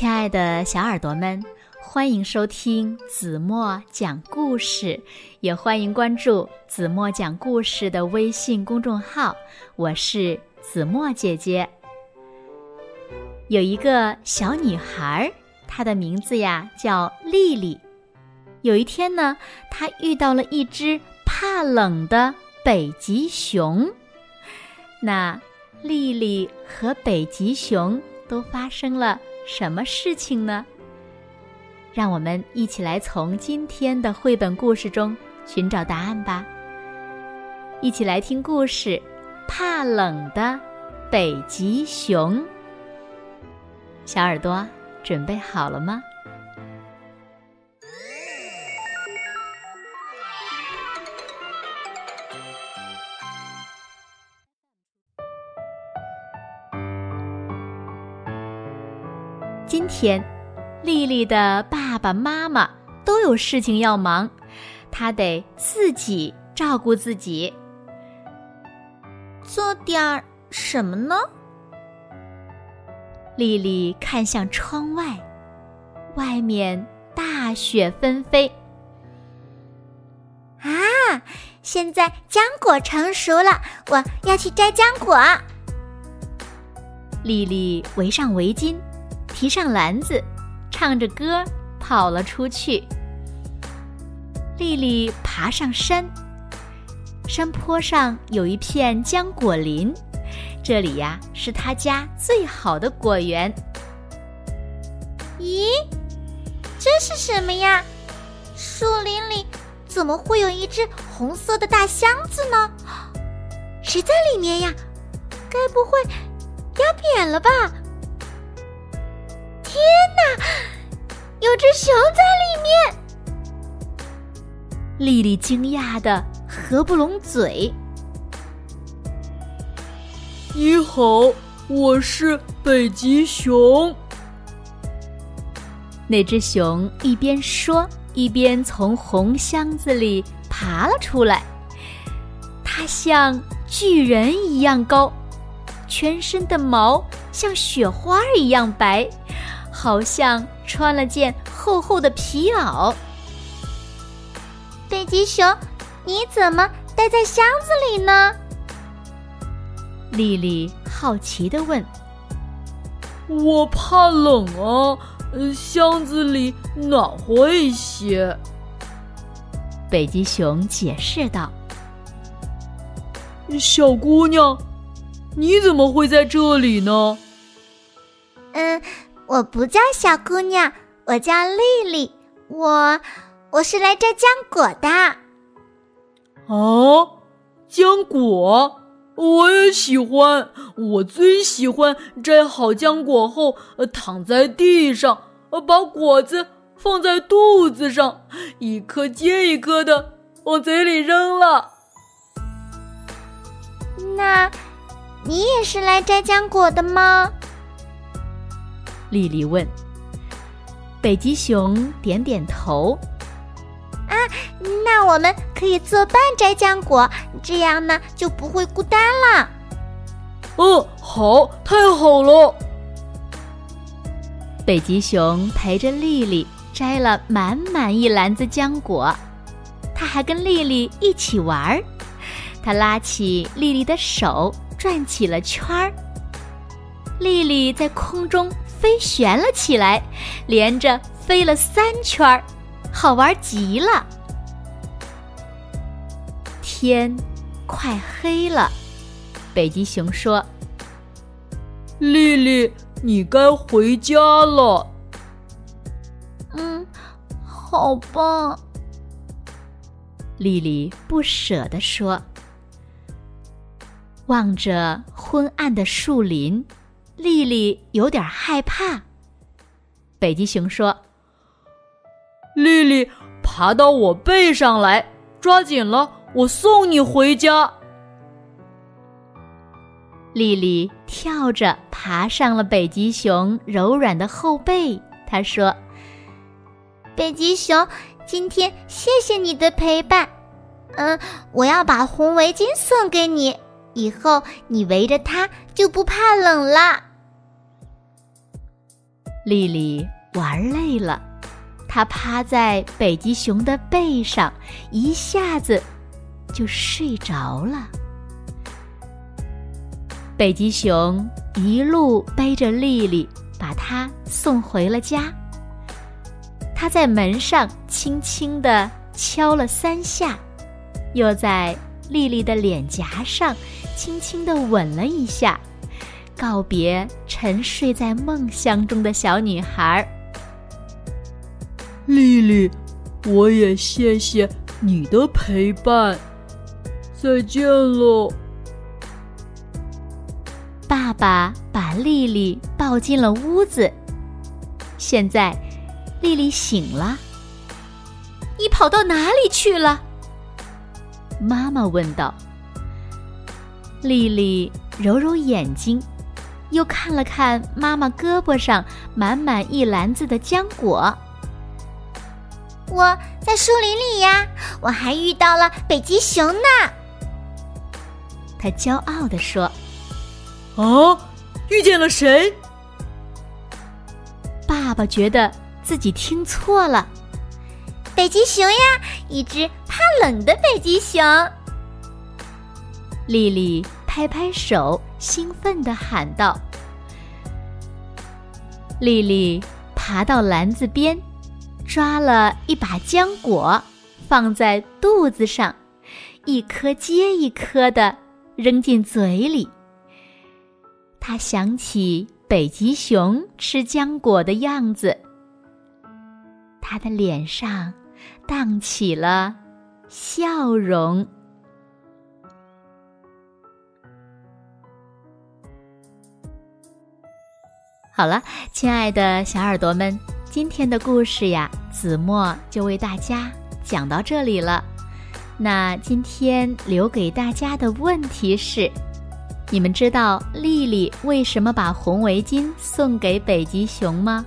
亲爱的小耳朵们，欢迎收听子墨讲故事，也欢迎关注子墨讲故事的微信公众号。我是子墨姐姐。有一个小女孩，她的名字呀叫丽丽。有一天呢，她遇到了一只怕冷的北极熊。那丽丽和北极熊都发生了。什么事情呢？让我们一起来从今天的绘本故事中寻找答案吧。一起来听故事《怕冷的北极熊》。小耳朵准备好了吗？今天，丽丽的爸爸妈妈都有事情要忙，她得自己照顾自己。做点儿什么呢？丽丽看向窗外，外面大雪纷飞。啊，现在浆果成熟了，我要去摘浆果。丽丽围上围巾。提上篮子，唱着歌跑了出去。丽丽爬上山，山坡上有一片浆果林，这里呀是她家最好的果园。咦，这是什么呀？树林里怎么会有一只红色的大箱子呢？谁在里面呀？该不会压扁了吧？有只熊在里面！丽丽惊讶的合不拢嘴。你好，我是北极熊。那只熊一边说，一边从红箱子里爬了出来。它像巨人一样高，全身的毛像雪花一样白。好像穿了件厚厚的皮袄。北极熊，你怎么待在箱子里呢？丽丽好奇的问。我怕冷啊，箱子里暖和一些。北极熊解释道。小姑娘，你怎么会在这里呢？嗯。我不叫小姑娘，我叫丽丽。我我是来摘浆果的。哦，浆果，我也喜欢。我最喜欢摘好浆果后，躺在地上，把果子放在肚子上，一颗接一颗的往嘴里扔了。那，你也是来摘浆果的吗？丽丽问：“北极熊点点头。啊，那我们可以作伴摘浆果，这样呢就不会孤单了。”“哦，好，太好了。”北极熊陪着丽丽摘了满满一篮子浆果，他还跟丽丽一起玩儿。他拉起丽丽的手，转起了圈儿。丽丽在空中。飞旋了起来，连着飞了三圈儿，好玩极了。天快黑了，北极熊说：“丽丽，你该回家了。”“嗯，好吧。”丽丽不舍地说，望着昏暗的树林。丽丽有点害怕。北极熊说：“丽丽，爬到我背上来，抓紧了，我送你回家。”丽丽跳着爬上了北极熊柔软的后背。她说：“北极熊，今天谢谢你的陪伴。嗯，我要把红围巾送给你，以后你围着它就不怕冷了。”丽丽玩累了，她趴在北极熊的背上，一下子就睡着了。北极熊一路背着丽丽，把她送回了家。他在门上轻轻地敲了三下，又在丽丽的脸颊上轻轻地吻了一下，告别沉睡在梦乡中的小女孩。丽丽，我也谢谢你的陪伴，再见了。爸爸把丽丽抱进了屋子，现在。丽丽醒了，你跑到哪里去了？妈妈问道。丽丽揉揉眼睛，又看了看妈妈胳膊上满满一篮子的浆果。我在树林里呀，我还遇到了北极熊呢。他骄傲地说：“哦，遇见了谁？”爸爸觉得。自己听错了，北极熊呀，一只怕冷的北极熊。丽丽拍拍手，兴奋地喊道：“丽丽爬到篮子边，抓了一把浆果，放在肚子上，一颗接一颗的扔进嘴里。她想起北极熊吃浆果的样子。”他的脸上荡起了笑容。好了，亲爱的小耳朵们，今天的故事呀，子墨就为大家讲到这里了。那今天留给大家的问题是：你们知道丽丽为什么把红围巾送给北极熊吗？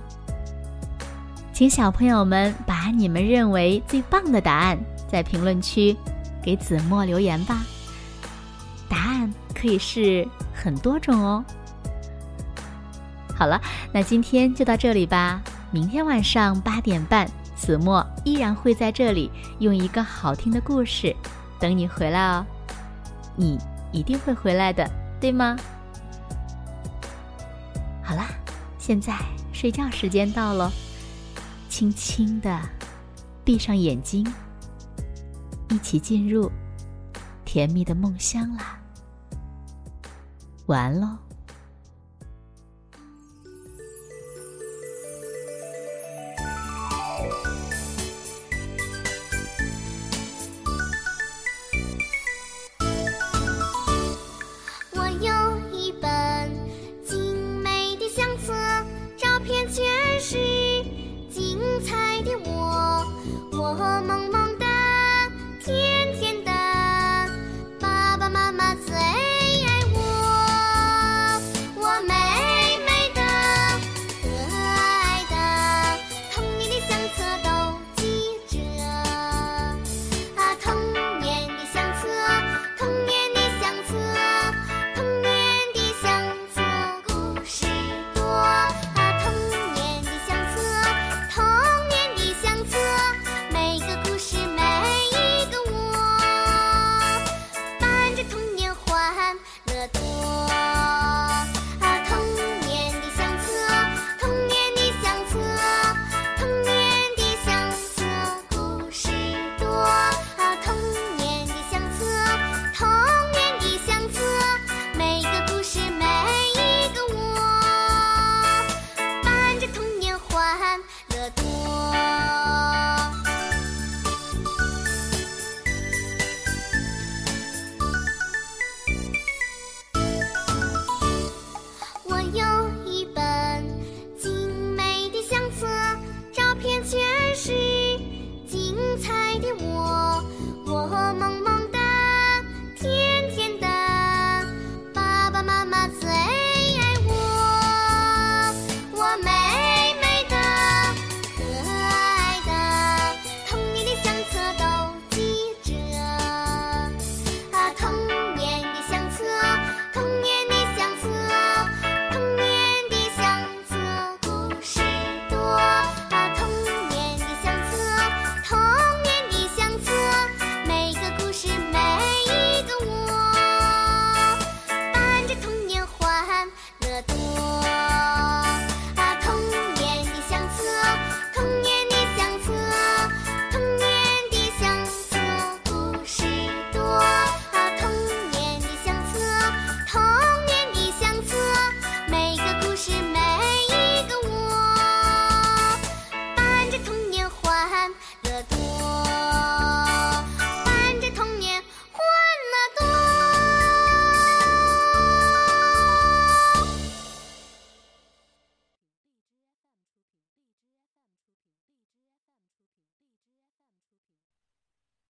请小朋友们把你们认为最棒的答案在评论区给子墨留言吧。答案可以是很多种哦。好了，那今天就到这里吧。明天晚上八点半，子墨依然会在这里用一个好听的故事等你回来哦。你一定会回来的，对吗？好啦，现在睡觉时间到了。轻轻的闭上眼睛，一起进入甜蜜的梦乡啦。晚安喽。